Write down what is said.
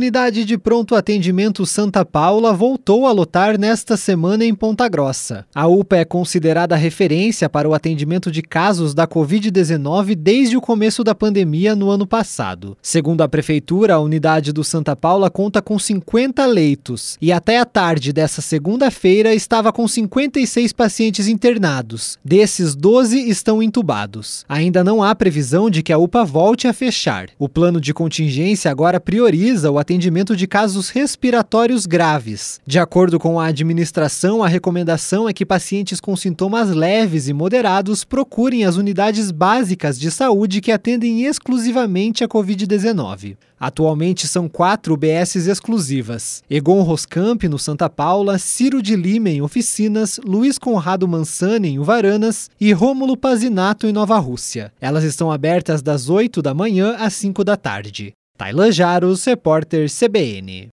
unidade de pronto atendimento Santa Paula voltou a lotar nesta semana em Ponta Grossa. A UPA é considerada referência para o atendimento de casos da Covid-19 desde o começo da pandemia no ano passado. Segundo a Prefeitura, a unidade do Santa Paula conta com 50 leitos e até a tarde dessa segunda-feira estava com 56 pacientes internados. Desses, 12 estão entubados. Ainda não há previsão de que a UPA volte a fechar. O plano de contingência agora prioriza o atendimento de casos respiratórios graves. De acordo com a administração, a recomendação é que pacientes com sintomas leves e moderados procurem as unidades básicas de saúde que atendem exclusivamente a Covid-19. Atualmente são quatro UBSs exclusivas: Egon Roscamp, no Santa Paula, Ciro de Lima, em Oficinas, Luiz Conrado Mansani, em Uvaranas e Rômulo Pazinato, em Nova Rússia. Elas estão abertas das 8 da manhã às 5 da tarde. Tailan Jaros, repórter CBN.